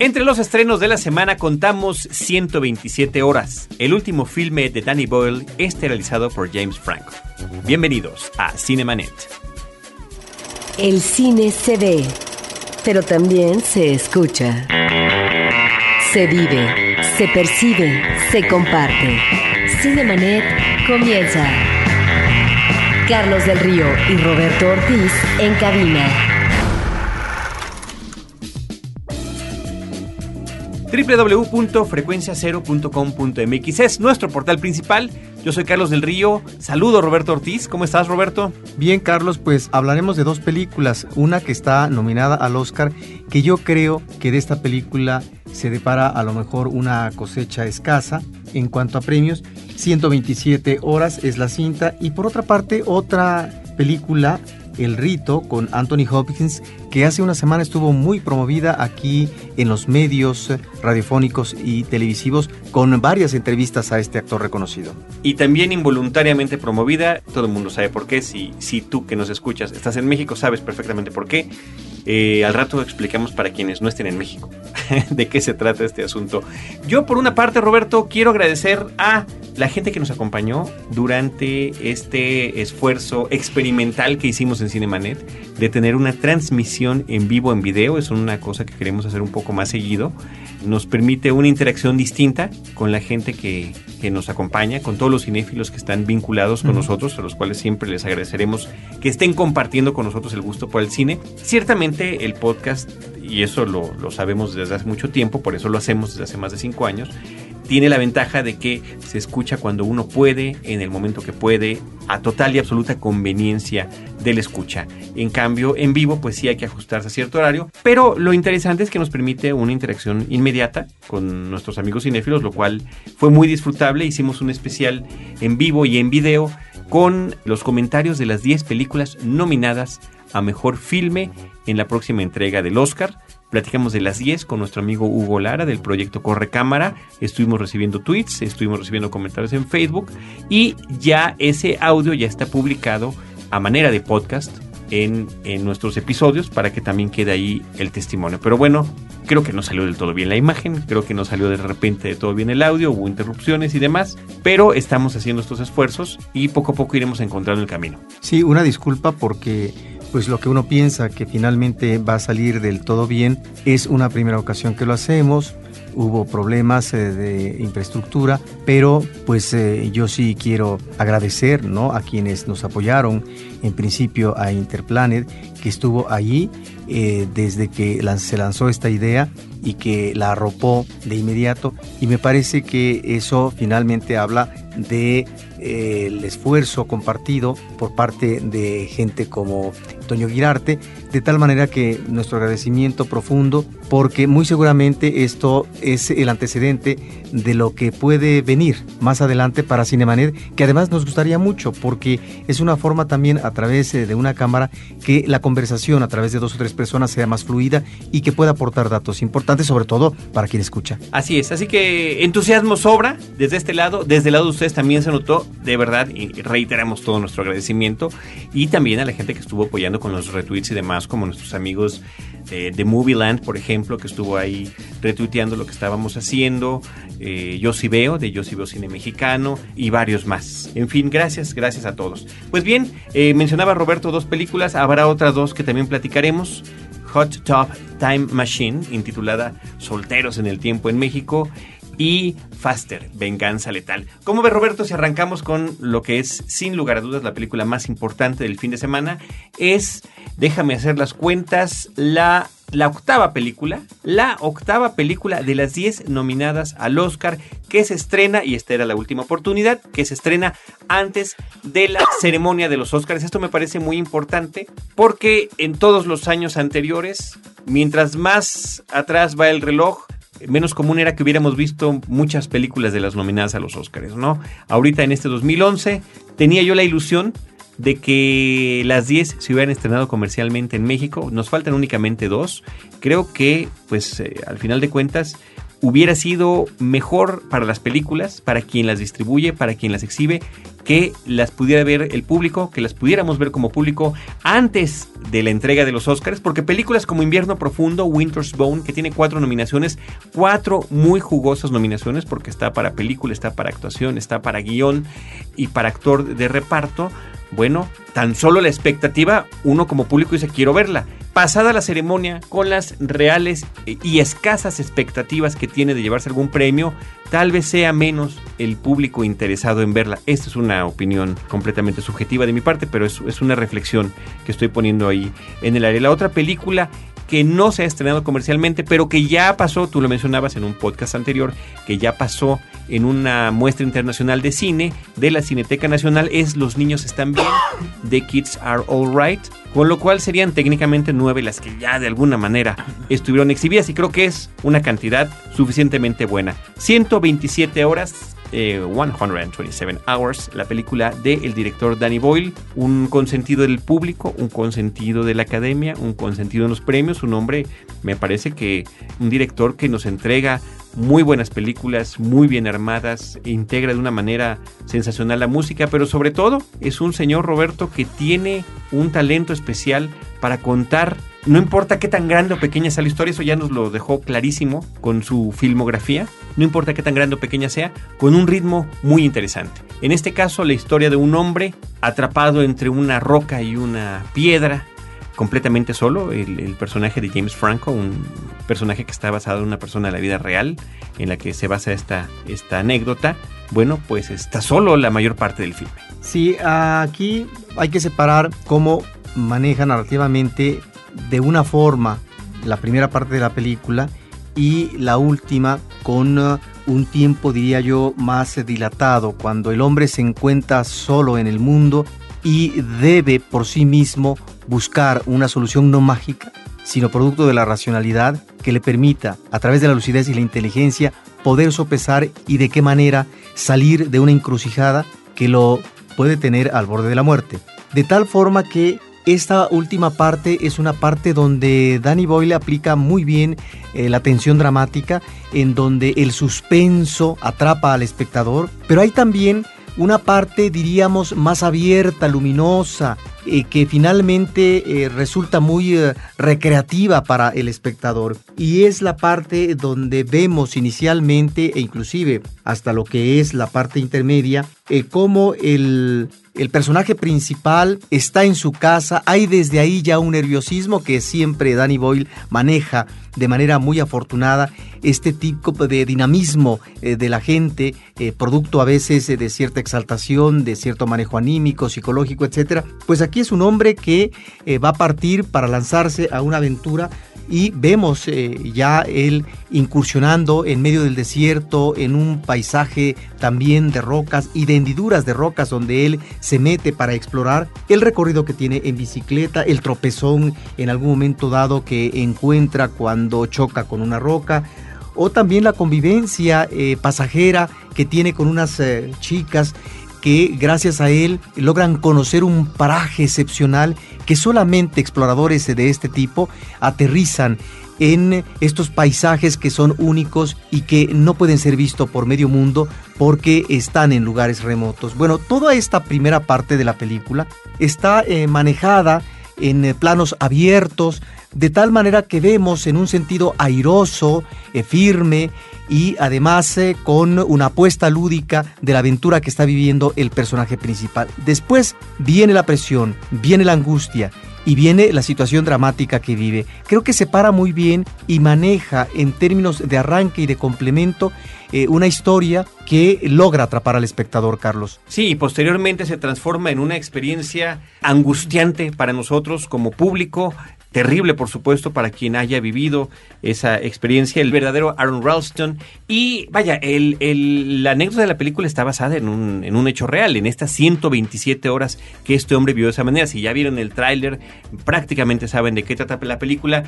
Entre los estrenos de la semana contamos 127 horas, el último filme de Danny Boyle esterilizado por James Franco. Bienvenidos a Cinemanet. El cine se ve, pero también se escucha. Se vive, se percibe, se comparte. Cinemanet comienza. Carlos del Río y Roberto Ortiz en cabina. www.frecuenciacero.com.mx es nuestro portal principal. Yo soy Carlos del Río. Saludo Roberto Ortiz. ¿Cómo estás, Roberto? Bien, Carlos, pues hablaremos de dos películas. Una que está nominada al Oscar, que yo creo que de esta película se depara a lo mejor una cosecha escasa en cuanto a premios. 127 horas es la cinta. Y por otra parte, otra película el Rito con Anthony Hopkins, que hace una semana estuvo muy promovida aquí en los medios radiofónicos y televisivos con varias entrevistas a este actor reconocido. Y también involuntariamente promovida, todo el mundo sabe por qué, si, si tú que nos escuchas estás en México sabes perfectamente por qué. Eh, al rato explicamos para quienes no estén en México de qué se trata este asunto. Yo por una parte, Roberto, quiero agradecer a la gente que nos acompañó durante este esfuerzo experimental que hicimos en Cinemanet de tener una transmisión en vivo en video. Es una cosa que queremos hacer un poco más seguido. Nos permite una interacción distinta con la gente que, que nos acompaña, con todos los cinéfilos que están vinculados con nosotros, a los cuales siempre les agradeceremos que estén compartiendo con nosotros el gusto por el cine. Ciertamente el podcast, y eso lo, lo sabemos desde hace mucho tiempo, por eso lo hacemos desde hace más de cinco años, tiene la ventaja de que se escucha cuando uno puede, en el momento que puede, a total y absoluta conveniencia del escucha. En cambio, en vivo, pues sí hay que ajustarse a cierto horario, pero lo interesante es que nos permite una interacción inmediata con nuestros amigos cinéfilos, lo cual fue muy disfrutable. Hicimos un especial en vivo y en video con los comentarios de las 10 películas nominadas a mejor filme en la próxima entrega del Oscar. Platicamos de las 10 con nuestro amigo Hugo Lara del proyecto Corre Cámara. Estuvimos recibiendo tweets, estuvimos recibiendo comentarios en Facebook y ya ese audio ya está publicado a manera de podcast en, en, nuestros episodios para que también quede ahí el testimonio. Pero bueno, creo que no salió del todo bien la imagen, creo que no salió de repente de todo bien el audio, hubo interrupciones y demás, pero estamos haciendo estos esfuerzos y poco a poco iremos encontrando el camino. Sí, una disculpa porque pues lo que uno piensa que finalmente va a salir del todo bien es una primera ocasión que lo hacemos. Hubo problemas eh, de infraestructura, pero pues eh, yo sí quiero agradecer ¿no? a quienes nos apoyaron, en principio a Interplanet, que estuvo allí eh, desde que se lanzó esta idea y que la arropó de inmediato. Y me parece que eso finalmente habla de el esfuerzo compartido por parte de gente como Toño Girarte, de tal manera que nuestro agradecimiento profundo, porque muy seguramente esto es el antecedente de lo que puede venir más adelante para Cinemanet, que además nos gustaría mucho, porque es una forma también a través de una cámara que la conversación a través de dos o tres personas sea más fluida y que pueda aportar datos importantes, sobre todo para quien escucha. Así es, así que entusiasmo sobra desde este lado, desde el lado de ustedes también se notó, de verdad, y reiteramos todo nuestro agradecimiento y también a la gente que estuvo apoyando con los retweets y demás, como nuestros amigos de, de Movieland, por ejemplo, que estuvo ahí retuiteando lo que estábamos haciendo, eh, Yo sí veo, de Yo sí veo cine mexicano y varios más. En fin, gracias, gracias a todos. Pues bien, eh, mencionaba Roberto dos películas, habrá otras dos que también platicaremos. Hot Top Time Machine, intitulada Solteros en el Tiempo en México, y Faster, Venganza Letal. ¿Cómo ve Roberto si arrancamos con lo que es sin lugar a dudas la película más importante del fin de semana? Es, déjame hacer las cuentas, la, la octava película, la octava película de las 10 nominadas al Oscar que se estrena, y esta era la última oportunidad, que se estrena antes de la ceremonia de los Oscars. Esto me parece muy importante porque en todos los años anteriores, mientras más atrás va el reloj, menos común era que hubiéramos visto muchas películas de las nominadas a los Oscars, ¿no? Ahorita en este 2011 tenía yo la ilusión de que las 10 se hubieran estrenado comercialmente en México. Nos faltan únicamente dos. Creo que, pues, eh, al final de cuentas, hubiera sido mejor para las películas, para quien las distribuye, para quien las exhibe, que las pudiera ver el público, que las pudiéramos ver como público antes de la entrega de los Oscars, porque películas como Invierno Profundo, Winter's Bone, que tiene cuatro nominaciones, cuatro muy jugosas nominaciones, porque está para película, está para actuación, está para guion y para actor de reparto, bueno, tan solo la expectativa, uno como público dice, quiero verla. Pasada la ceremonia, con las reales y escasas expectativas que tiene de llevarse algún premio, tal vez sea menos el público interesado en verla. Esta es una opinión completamente subjetiva de mi parte, pero es, es una reflexión que estoy poniendo ahí en el aire. La otra película que no se ha estrenado comercialmente, pero que ya pasó, tú lo mencionabas en un podcast anterior, que ya pasó en una muestra internacional de cine de la Cineteca Nacional, es Los niños están bien, The Kids Are Alright, con lo cual serían técnicamente nueve las que ya de alguna manera estuvieron exhibidas y creo que es una cantidad suficientemente buena. 127 horas 127 eh, Hours, la película del director Danny Boyle, un consentido del público, un consentido de la academia, un consentido en los premios, un hombre, me parece que un director que nos entrega muy buenas películas, muy bien armadas, integra de una manera sensacional la música, pero sobre todo es un señor Roberto que tiene un talento especial para contar no importa qué tan grande o pequeña sea la historia, eso ya nos lo dejó clarísimo con su filmografía. No importa qué tan grande o pequeña sea, con un ritmo muy interesante. En este caso, la historia de un hombre atrapado entre una roca y una piedra, completamente solo. El, personaje de James Franco, un personaje que está basado en una persona de la vida real, en la que se basa esta, esta anécdota. Bueno, pues está solo la mayor parte del filme. Sí, aquí hay que separar cómo maneja narrativamente de una forma la primera parte de la película y la última con uh, un tiempo, diría yo, más dilatado, cuando el hombre se encuentra solo en el mundo y debe por sí mismo buscar una solución no mágica, sino producto de la racionalidad que le permita, a través de la lucidez y la inteligencia, poder sopesar y de qué manera salir de una encrucijada que lo puede tener al borde de la muerte. De tal forma que esta última parte es una parte donde Danny Boyle aplica muy bien eh, la tensión dramática, en donde el suspenso atrapa al espectador, pero hay también una parte, diríamos, más abierta, luminosa, eh, que finalmente eh, resulta muy recreativa para el espectador. Y es la parte donde vemos inicialmente, e inclusive hasta lo que es la parte intermedia, cómo el el personaje principal está en su casa, hay desde ahí ya un nerviosismo que siempre Danny Boyle maneja de manera muy afortunada, este tipo de dinamismo eh, de la gente, eh, producto a veces de cierta exaltación, de cierto manejo anímico, psicológico, etc. Pues aquí es un hombre que eh, va a partir para lanzarse a una aventura y vemos eh, ya él incursionando en medio del desierto, en un paisaje también de rocas y de hendiduras de rocas donde él se mete para explorar el recorrido que tiene en bicicleta, el tropezón en algún momento dado que encuentra cuando choca con una roca, o también la convivencia eh, pasajera que tiene con unas eh, chicas que gracias a él logran conocer un paraje excepcional que solamente exploradores de este tipo aterrizan en estos paisajes que son únicos y que no pueden ser vistos por medio mundo porque están en lugares remotos. Bueno, toda esta primera parte de la película está eh, manejada en planos abiertos, de tal manera que vemos en un sentido airoso, eh, firme y además eh, con una apuesta lúdica de la aventura que está viviendo el personaje principal. Después viene la presión, viene la angustia y viene la situación dramática que vive. Creo que se para muy bien y maneja en términos de arranque y de complemento eh, una historia que logra atrapar al espectador, Carlos. Sí, y posteriormente se transforma en una experiencia angustiante para nosotros como público, terrible, por supuesto, para quien haya vivido esa experiencia, el verdadero Aaron Ralston. Y vaya, el, la anécdota de la película está basada en un, en un hecho real, en estas 127 horas que este hombre vivió de esa manera. Si ya vieron el tráiler, prácticamente saben de qué trata la película.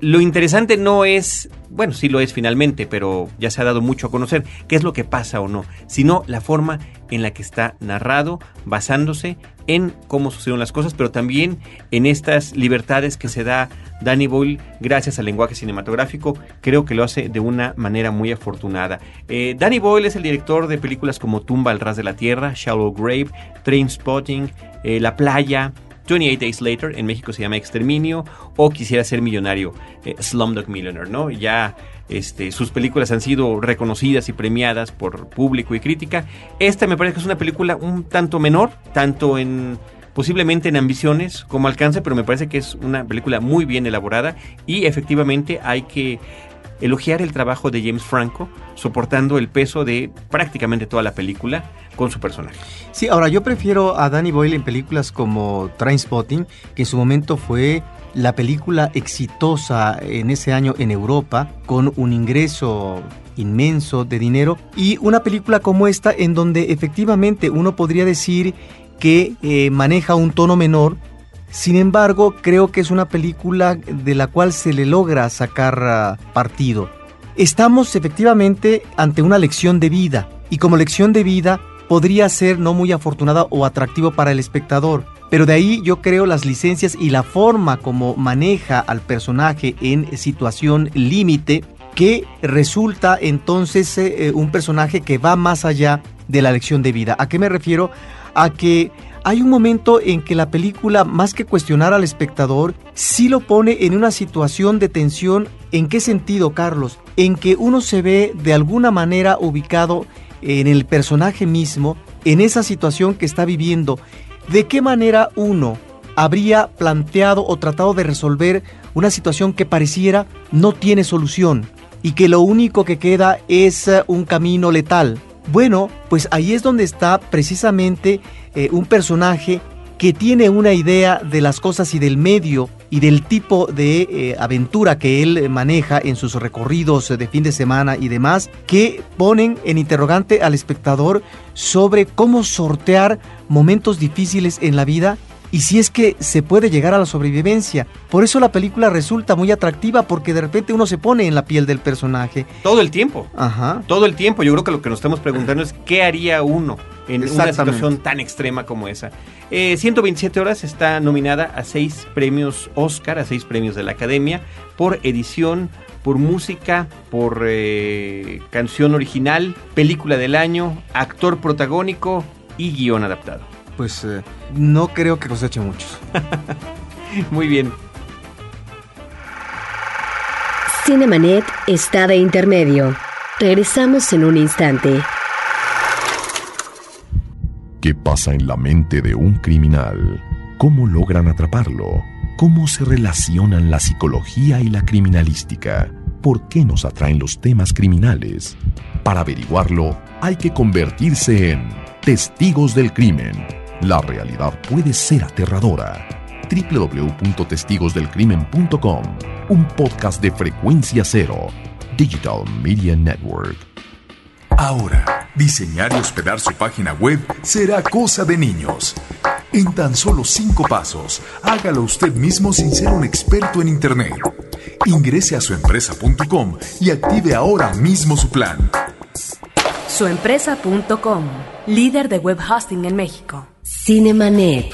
Lo interesante no es, bueno, sí lo es finalmente, pero ya se ha dado mucho a conocer qué es lo que pasa o no, sino la forma en la que está narrado, basándose en cómo sucedieron las cosas, pero también en estas libertades que se da Danny Boyle gracias al lenguaje cinematográfico. Creo que lo hace de una manera muy afortunada. Eh, Danny Boyle es el director de películas como Tumba al ras de la tierra, Shallow Grave, Train Spotting, eh, La playa, 28 Days Later, en México se llama Exterminio, o Quisiera ser millonario, eh, Slumdog Millionaire, ¿no? Ya este, sus películas han sido reconocidas y premiadas por público y crítica. Esta me parece que es una película un tanto menor, tanto en posiblemente en ambiciones como alcance, pero me parece que es una película muy bien elaborada y efectivamente hay que elogiar el trabajo de James Franco, soportando el peso de prácticamente toda la película con su personaje. Sí, ahora yo prefiero a Danny Boyle en películas como Trainspotting, que en su momento fue la película exitosa en ese año en Europa, con un ingreso inmenso de dinero, y una película como esta en donde efectivamente uno podría decir que eh, maneja un tono menor, sin embargo creo que es una película de la cual se le logra sacar ah, partido. Estamos efectivamente ante una lección de vida, y como lección de vida podría ser no muy afortunada o atractivo para el espectador. Pero de ahí yo creo las licencias y la forma como maneja al personaje en situación límite, que resulta entonces eh, eh, un personaje que va más allá de la lección de vida. ¿A qué me refiero? A que hay un momento en que la película, más que cuestionar al espectador, sí lo pone en una situación de tensión. ¿En qué sentido, Carlos? En que uno se ve de alguna manera ubicado en el personaje mismo, en esa situación que está viviendo, de qué manera uno habría planteado o tratado de resolver una situación que pareciera no tiene solución y que lo único que queda es eh, un camino letal. Bueno, pues ahí es donde está precisamente eh, un personaje que tiene una idea de las cosas y del medio y del tipo de eh, aventura que él maneja en sus recorridos de fin de semana y demás, que ponen en interrogante al espectador sobre cómo sortear momentos difíciles en la vida y si es que se puede llegar a la sobrevivencia. Por eso la película resulta muy atractiva porque de repente uno se pone en la piel del personaje. Todo el tiempo. Ajá. Todo el tiempo. Yo creo que lo que nos estamos preguntando es qué haría uno en una situación tan extrema como esa. 127 eh, horas está nominada a seis premios Oscar, a seis premios de la Academia, por edición, por música, por eh, canción original, película del año, actor protagónico y guion adaptado. Pues eh, no creo que coseche muchos. Muy bien. Cinemanet está de intermedio. Regresamos en un instante. ¿Qué pasa en la mente de un criminal? ¿Cómo logran atraparlo? ¿Cómo se relacionan la psicología y la criminalística? ¿Por qué nos atraen los temas criminales? Para averiguarlo, hay que convertirse en testigos del crimen. La realidad puede ser aterradora. www.testigosdelcrimen.com, un podcast de frecuencia cero, Digital Media Network. Ahora, diseñar y hospedar su página web será cosa de niños. En tan solo cinco pasos, hágalo usted mismo sin ser un experto en Internet. Ingrese a suempresa.com y active ahora mismo su plan. Suempresa.com, líder de web hosting en México. Cinemanet.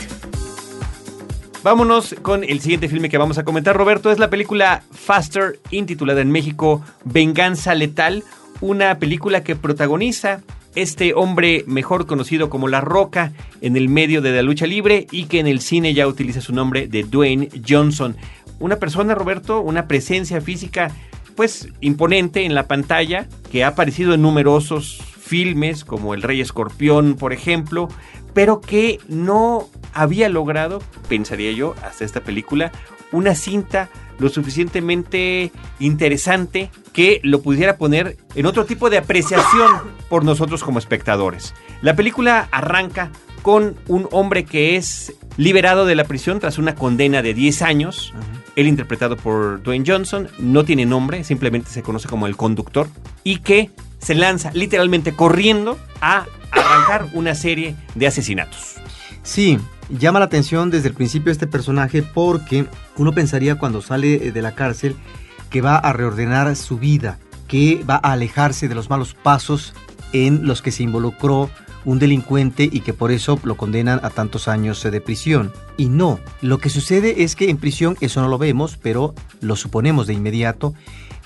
Vámonos con el siguiente filme que vamos a comentar, Roberto. Es la película Faster, intitulada en México Venganza Letal una película que protagoniza este hombre mejor conocido como La Roca en el medio de la lucha libre y que en el cine ya utiliza su nombre de Dwayne Johnson. Una persona, Roberto, una presencia física pues imponente en la pantalla que ha aparecido en numerosos filmes como El Rey Escorpión, por ejemplo, pero que no había logrado, pensaría yo, hasta esta película, una cinta lo suficientemente interesante que lo pudiera poner en otro tipo de apreciación por nosotros como espectadores. La película arranca con un hombre que es liberado de la prisión tras una condena de 10 años. Él interpretado por Dwayne Johnson, no tiene nombre, simplemente se conoce como el conductor, y que se lanza literalmente corriendo a arrancar una serie de asesinatos. Sí, llama la atención desde el principio este personaje porque uno pensaría cuando sale de la cárcel que va a reordenar su vida, que va a alejarse de los malos pasos en los que se involucró un delincuente y que por eso lo condenan a tantos años de prisión. Y no, lo que sucede es que en prisión, eso no lo vemos, pero lo suponemos de inmediato,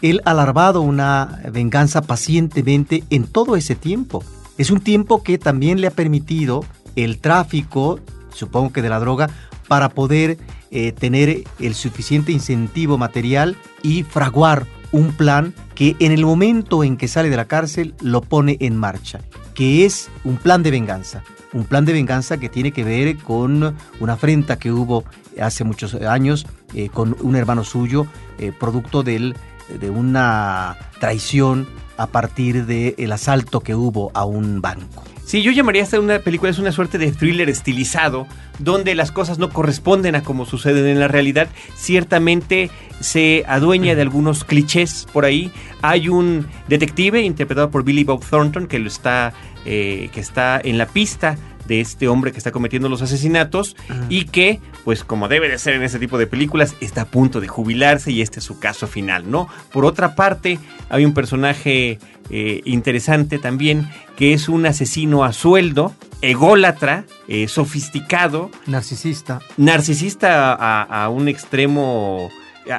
él ha larvado una venganza pacientemente en todo ese tiempo. Es un tiempo que también le ha permitido el tráfico, supongo que de la droga, para poder eh, tener el suficiente incentivo material y fraguar un plan que en el momento en que sale de la cárcel lo pone en marcha, que es un plan de venganza. Un plan de venganza que tiene que ver con una afrenta que hubo hace muchos años eh, con un hermano suyo, eh, producto del, de una traición a partir del asalto que hubo a un banco. Sí, yo llamaría esta una película, es una suerte de thriller estilizado, donde las cosas no corresponden a como suceden en la realidad. Ciertamente se adueña de algunos clichés por ahí. Hay un detective interpretado por Billy Bob Thornton que lo está, eh, que está en la pista de este hombre que está cometiendo los asesinatos y que, pues como debe de ser en ese tipo de películas, está a punto de jubilarse y este es su caso final, ¿no? Por otra parte, hay un personaje eh, interesante también, que es un asesino a sueldo, ególatra, eh, sofisticado. Narcisista. Narcisista a, un extremo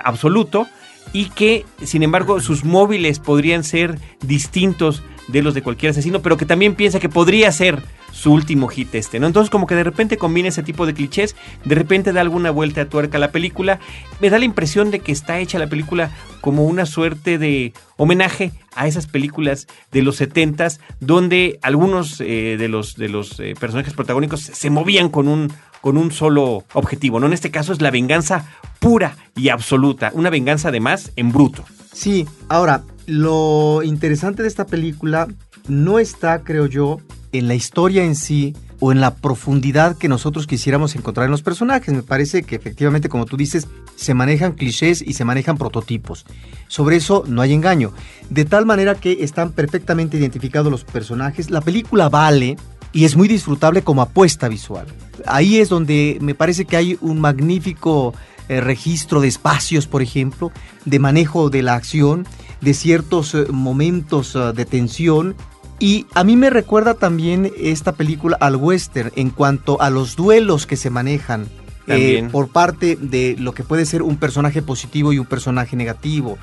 absoluto y que, sin embargo, sus móviles podrían ser distintos de los de cualquier asesino, pero que también piensa que podría ser su último hit este, ¿no? Entonces como que de repente combina ese tipo de clichés, de repente da alguna vuelta a tuerca a la película, me da la impresión de que está hecha la película como una suerte de homenaje a esas películas de los setentas donde algunos eh, de los, de los eh, personajes protagónicos se movían con un, con un solo objetivo, ¿no? En este caso es la venganza pura y absoluta, una venganza además en bruto. Sí, ahora, lo interesante de esta película no está, creo yo, en la historia en sí o en la profundidad que nosotros quisiéramos encontrar en los personajes. Me parece que efectivamente, como tú dices, se manejan clichés y se manejan prototipos. Sobre eso no hay engaño. De tal manera que están perfectamente identificados los personajes. La película vale y es muy disfrutable como apuesta visual. Ahí es donde me parece que hay un magnífico eh, registro de espacios, por ejemplo, de manejo de la acción, de ciertos eh, momentos eh, de tensión y a mí me recuerda también esta película al western en cuanto a los duelos que se manejan eh, por parte de lo que puede ser un personaje positivo y un personaje negativo,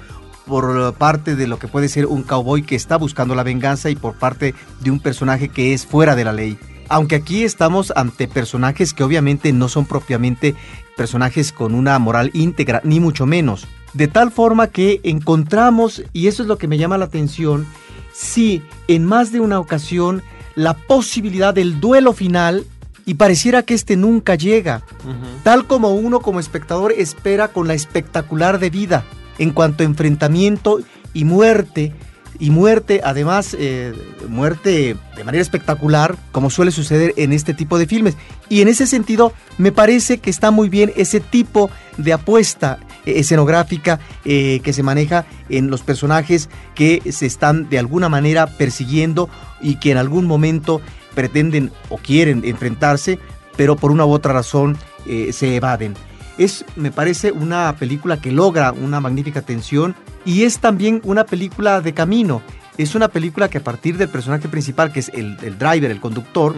por parte de lo que puede ser un cowboy que está buscando la venganza y por parte de un personaje que es fuera de la ley. Aunque aquí estamos ante personajes que obviamente no son propiamente personajes con una moral íntegra, ni mucho menos. De tal forma que encontramos, y eso es lo que me llama la atención, sí en más de una ocasión la posibilidad del duelo final y pareciera que este nunca llega, tal como uno como espectador espera con la espectacular de vida en cuanto a enfrentamiento y muerte, y muerte, además, eh, muerte de manera espectacular, como suele suceder en este tipo de filmes. Y en ese sentido, me parece que está muy bien ese tipo de apuesta escenográfica eh, que se maneja en los personajes que se están de alguna manera persiguiendo y que en algún momento pretenden o quieren enfrentarse, pero por una u otra razón eh, se evaden. Es, me parece, una película que logra una magnífica tensión y es también una película de camino es una película que a partir del personaje principal, que es el, driver, el conductor,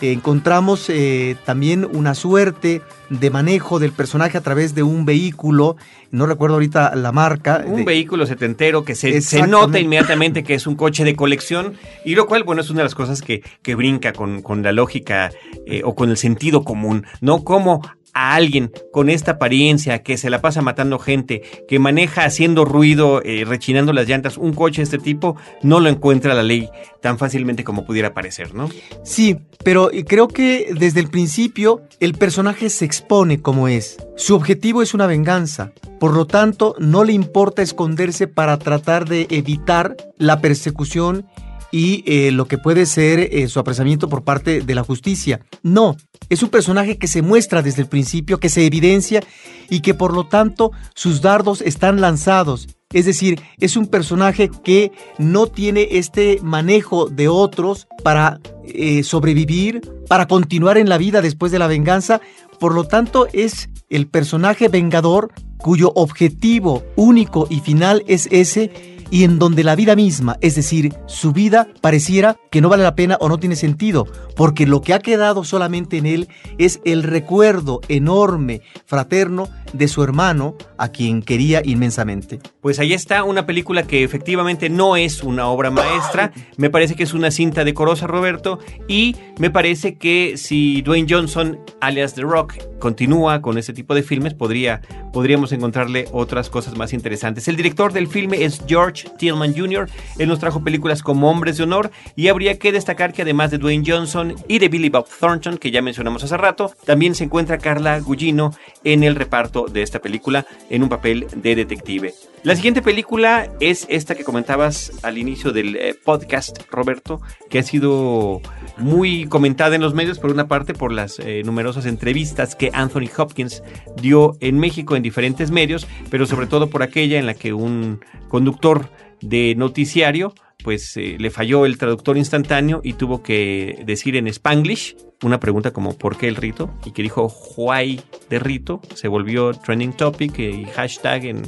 eh, encontramos eh, también una suerte de manejo del personaje a través de un vehículo, no recuerdo ahorita la marca. Un vehículo setentero que se, se, nota inmediatamente que es un coche de colección y lo cual, bueno, es una de las cosas que, que brinca con, con la lógica eh, o con el sentido común, ¿no? Como a alguien con esta apariencia, que se la pasa matando gente, que maneja haciendo ruido, eh, rechinando las llantas, un coche de este tipo, no lo encuentra la ley tan fácilmente como pudiera parecer, ¿no? Sí, pero creo que desde el principio el personaje se expone como es. Su objetivo es una venganza. Por lo tanto, no le importa esconderse para tratar de evitar la persecución y eh, lo que puede ser eh, su apresamiento por parte de la justicia. No, es un personaje que se muestra desde el principio, que se evidencia y que por lo tanto sus dardos están lanzados. Es decir, es un personaje que no tiene este manejo de otros para eh, sobrevivir, para continuar en la vida después de la venganza. Por lo tanto, es el personaje vengador cuyo objetivo único y final es ese y en donde la vida misma, es decir, su vida pareciera que no vale la pena o no tiene sentido, porque lo que ha quedado solamente en él es el recuerdo enorme, fraterno, de su hermano, a quien quería inmensamente. Pues ahí está una película que efectivamente no es una obra maestra, me parece que es una cinta decorosa, Roberto, y me parece que si Dwayne Johnson, alias The Rock, continúa con ese tipo de filmes, podría, podríamos encontrarle otras cosas más interesantes. El director del filme es George Tillman Jr., él nos trajo películas como Hombres de Honor, y habría que destacar que además de Dwayne Johnson y de Billy Bob Thornton, que ya mencionamos hace rato, también se encuentra Carla Gugino en el reparto de esta película en un papel de detective. Siguiente película es esta que comentabas al inicio del eh, podcast, Roberto, que ha sido muy comentada en los medios, por una parte por las eh, numerosas entrevistas que Anthony Hopkins dio en México en diferentes medios, pero sobre todo por aquella en la que un conductor de noticiario pues eh, le falló el traductor instantáneo y tuvo que decir en spanglish una pregunta como ¿por qué el rito? y que dijo why de rito, se volvió trending topic y hashtag en,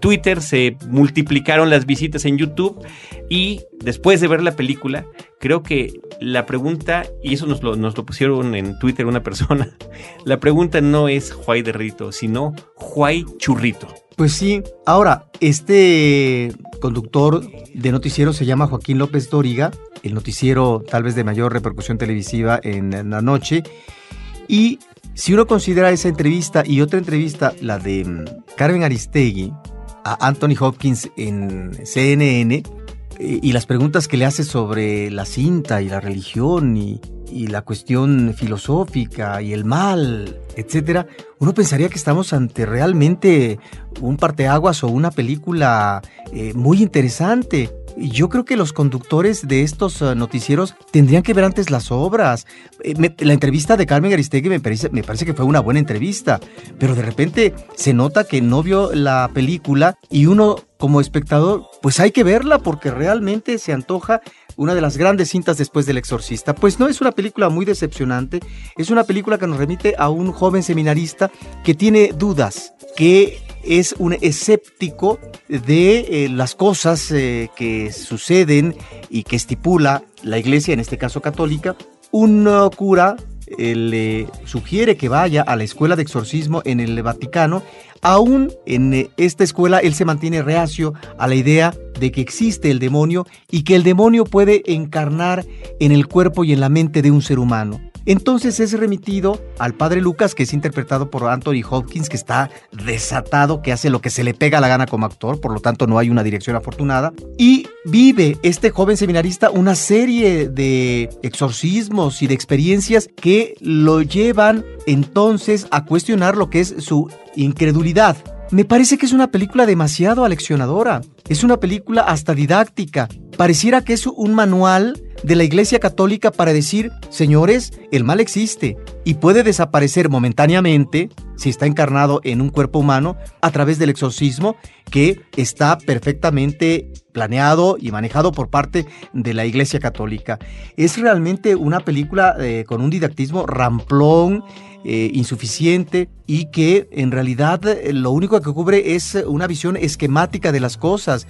Twitter, se multiplicaron las visitas en YouTube y después de ver la película, creo que la pregunta, y eso nos lo, nos lo pusieron en Twitter una persona, la pregunta no es why de rito, sino why churrito. Pues sí, ahora, este conductor de noticiero se llama Joaquín López Dóriga, el noticiero tal vez de mayor repercusión televisiva en la noche, y si uno considera esa entrevista y otra entrevista, la de mm, Carmen Aristegui a Anthony Hopkins en CNN, y las preguntas que le hace sobre la cinta y la religión y, la cuestión filosófica y el mal, etcétera, uno pensaría que estamos ante realmente un parteaguas o una película eh, muy interesante. Yo creo que los conductores de estos eh, noticieros tendrían que ver antes las obras. Eh, la entrevista de Carmen Aristegui me parece, me parece que fue una buena entrevista, pero de repente se nota que no vio la película y uno como espectador, pues hay que verla porque realmente se antoja una de las grandes cintas después del exorcista. Pues no es una película muy decepcionante, es una película que nos remite a un joven seminarista que tiene dudas, que es un escéptico de eh, las cosas eh, que suceden y que estipula la iglesia, en este caso católica. Un cura eh, le sugiere que vaya a la escuela de exorcismo en el Vaticano. Aún en esta escuela él se mantiene reacio a la idea de que existe el demonio y que el demonio puede encarnar en el cuerpo y en la mente de un ser humano. Entonces es remitido al padre Lucas, que es interpretado por Anthony Hopkins, que está desatado, que hace lo que se le pega la gana como actor, por lo tanto no hay una dirección afortunada. Y vive este joven seminarista una serie de exorcismos y de experiencias que lo llevan entonces a cuestionar lo que es su incredulidad. Me parece que es una película demasiado aleccionadora. Es una película hasta didáctica. Pareciera que es un manual de la Iglesia Católica para decir, señores, el mal existe y puede desaparecer momentáneamente si está encarnado en un cuerpo humano a través del exorcismo que está perfectamente planeado y manejado por parte de la Iglesia Católica. Es realmente una película eh, con un didactismo ramplón, eh, insuficiente y que en realidad eh, lo único que cubre es una visión esquemática de las cosas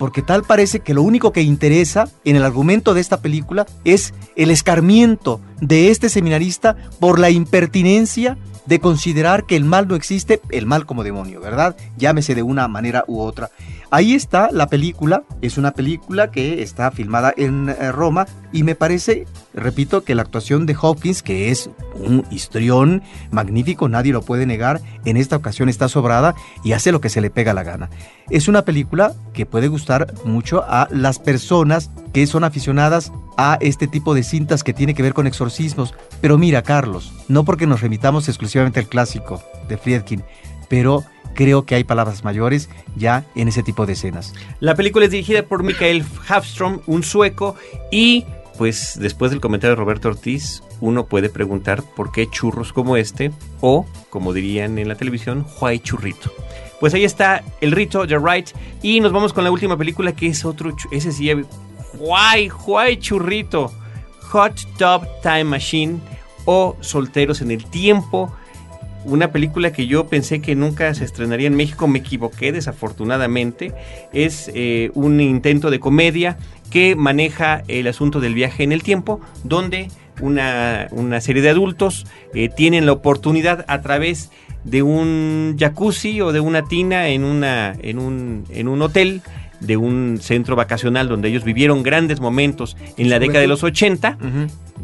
porque tal parece que lo único que interesa en el argumento de esta película es el escarmiento de este seminarista por la impertinencia de considerar que el mal no existe, el mal como demonio, ¿verdad? Llámese de una manera u otra. Ahí está la película, es una película que está filmada en eh, Roma y me parece, repito, que la actuación de Hopkins, que es un histrión magnífico, nadie lo puede negar, en esta ocasión está sobrada y hace lo que se le pega la gana. Es una película que puede gustar mucho a las personas que son aficionadas a este tipo de cintas que tiene que ver con exorcismos. Pero mira, Carlos, no porque nos remitamos exclusivamente al clásico de Friedkin, pero creo que hay palabras mayores ya en ese tipo de escenas. La película es dirigida por Mikael Hafström, un sueco, y pues después del comentario de Roberto Ortiz, uno puede preguntar por qué churros como este, o como dirían en la televisión, Huay Churrito. Pues ahí está el rito, The Right, y nos vamos con la última película que es otro, ese sí, Huay, Huay Churrito, Hot Tub Time Machine o Solteros en el Tiempo una película que yo pensé que nunca se estrenaría en México, me equivoqué desafortunadamente. Es eh, un intento de comedia que maneja el asunto del viaje en el tiempo, donde una, una serie de adultos eh, tienen la oportunidad a través de un jacuzzi o de una tina en, una, en, un, en un hotel de un centro vacacional donde ellos vivieron grandes momentos en la década de los 80,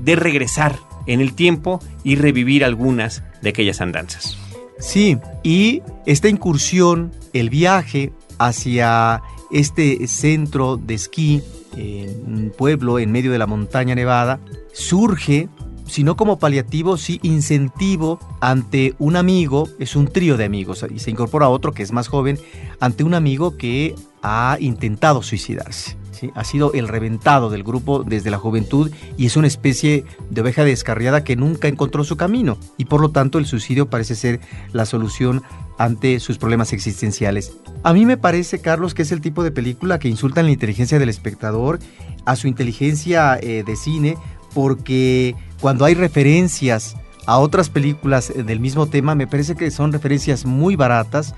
de regresar en el tiempo y revivir algunas de aquellas andanzas. Sí, y esta incursión, el viaje hacia este centro de esquí en un pueblo en medio de la montaña nevada, surge, si no como paliativo, sí incentivo ante un amigo, es un trío de amigos, y se incorpora otro que es más joven, ante un amigo que ha intentado suicidarse. Ha sido el reventado del grupo desde la juventud y es una especie de oveja descarriada que nunca encontró su camino y por lo tanto el suicidio parece ser la solución ante sus problemas existenciales. A mí me parece, Carlos, que es el tipo de película que insulta la inteligencia del espectador, a su inteligencia eh, de cine, porque cuando hay referencias a otras películas del mismo tema, me parece que son referencias muy baratas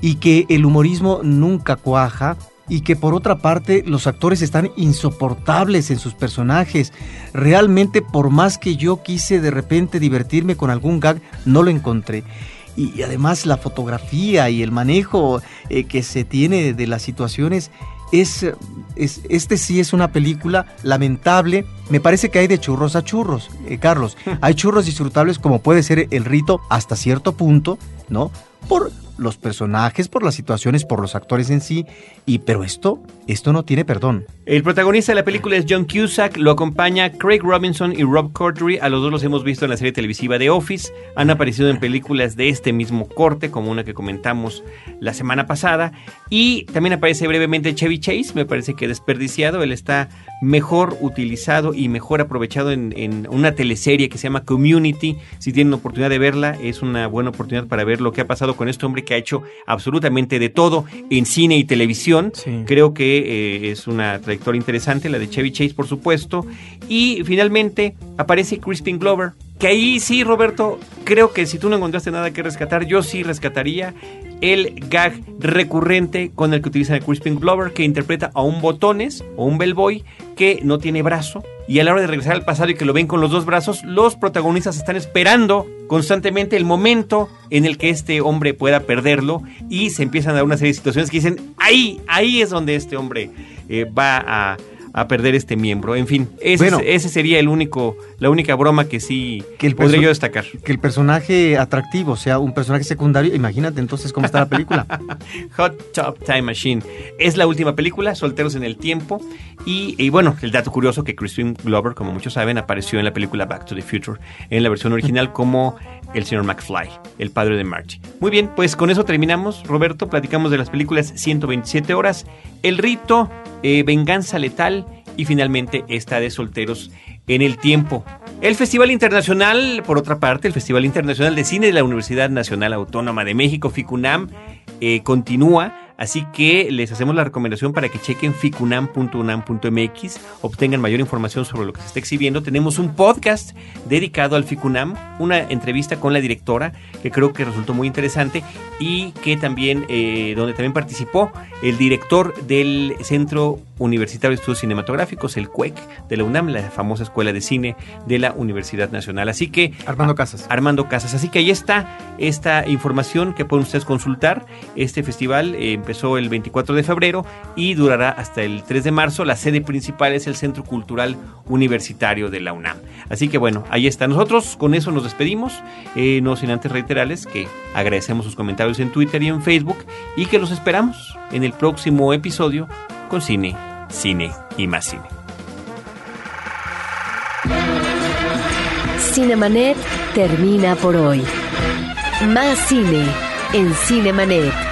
y que el humorismo nunca cuaja y que por otra parte los actores están insoportables en sus personajes. Realmente por más que yo quise de repente divertirme con algún gag, no lo encontré. Y además la fotografía y el manejo eh, que se tiene de las situaciones es, es, este sí es una película lamentable. Me parece que hay de churros a churros, eh, Carlos. Hay churros disfrutables como puede ser el rito hasta cierto punto, ¿no? Por los personajes, por las situaciones, por los actores en sí, y pero esto, esto no tiene perdón. El protagonista de la película es John Cusack, lo acompaña Craig Robinson y Rob Corddry, a los dos los hemos visto en la serie televisiva The Office, han aparecido en películas de este mismo corte, como una que comentamos la semana pasada, y también aparece brevemente Chevy Chase, me parece que desperdiciado, él está mejor utilizado y mejor aprovechado en, en, una teleserie que se llama Community. Si tienen oportunidad de verla, es una buena oportunidad para ver lo que ha pasado con este hombre que ha hecho absolutamente de todo en cine y televisión. Sí. Creo que eh, es una trayectoria interesante, la de Chevy Chase, por supuesto. Y finalmente aparece Crispin Glover. Que ahí sí, Roberto, creo que si tú no encontraste nada que rescatar, yo sí rescataría el gag recurrente con el que utilizan a Crispin Glover, que interpreta a un botones o un bellboy que no tiene brazo. Y a la hora de regresar al pasado y que lo ven con los dos brazos, los protagonistas están esperando constantemente el momento en el que este hombre pueda perderlo y se empiezan a dar una serie de situaciones que dicen, ahí, ahí es donde este hombre eh, va a a perder este miembro. En fin, ese, Bueno. ese sería el único, la única broma que sí Que el podría yo destacar. Que el personaje atractivo sea un personaje secundario, imagínate entonces cómo está la película. Hot Top Time Machine. Es la última película, Solteros en el Tiempo. Y, y bueno, el dato curioso que Crispin Glover, como muchos saben, apareció en la película Back to the Future, en la versión original como el señor McFly, el padre de Margie. Muy bien, pues con eso terminamos, Roberto. Platicamos de las películas 127 horas, El Rito, eh, Venganza Letal y finalmente esta de Solteros en el Tiempo. El Festival Internacional, por otra parte, el Festival Internacional de Cine de la Universidad Nacional Autónoma de México, FICUNAM, eh, continúa. Así que les hacemos la recomendación para que chequen ficunam.unam.mx, obtengan mayor información sobre lo que se está exhibiendo. Tenemos un podcast dedicado al Ficunam, una entrevista con la directora que creo que resultó muy interesante y que también, eh, donde también participó el director del Centro Universitario de Estudios Cinematográficos, el CUEC de la UNAM, la famosa Escuela de Cine de la Universidad Nacional. Así que Armando Casas. Armando Casas. Así que ahí está esta información que pueden ustedes consultar. Este festival eh, empezó el 24 de febrero y durará hasta el 3 de marzo. La sede principal es el Centro Cultural Universitario de la UNAM. Así que bueno, ahí está. Nosotros con eso nos despedimos. Eh, no sin antes reiterarles que agradecemos sus comentarios en Twitter y en Facebook y que los esperamos en el próximo episodio con Cine, Cine y más Cine. Cinemanet termina por hoy. Más cine en Cinemanet.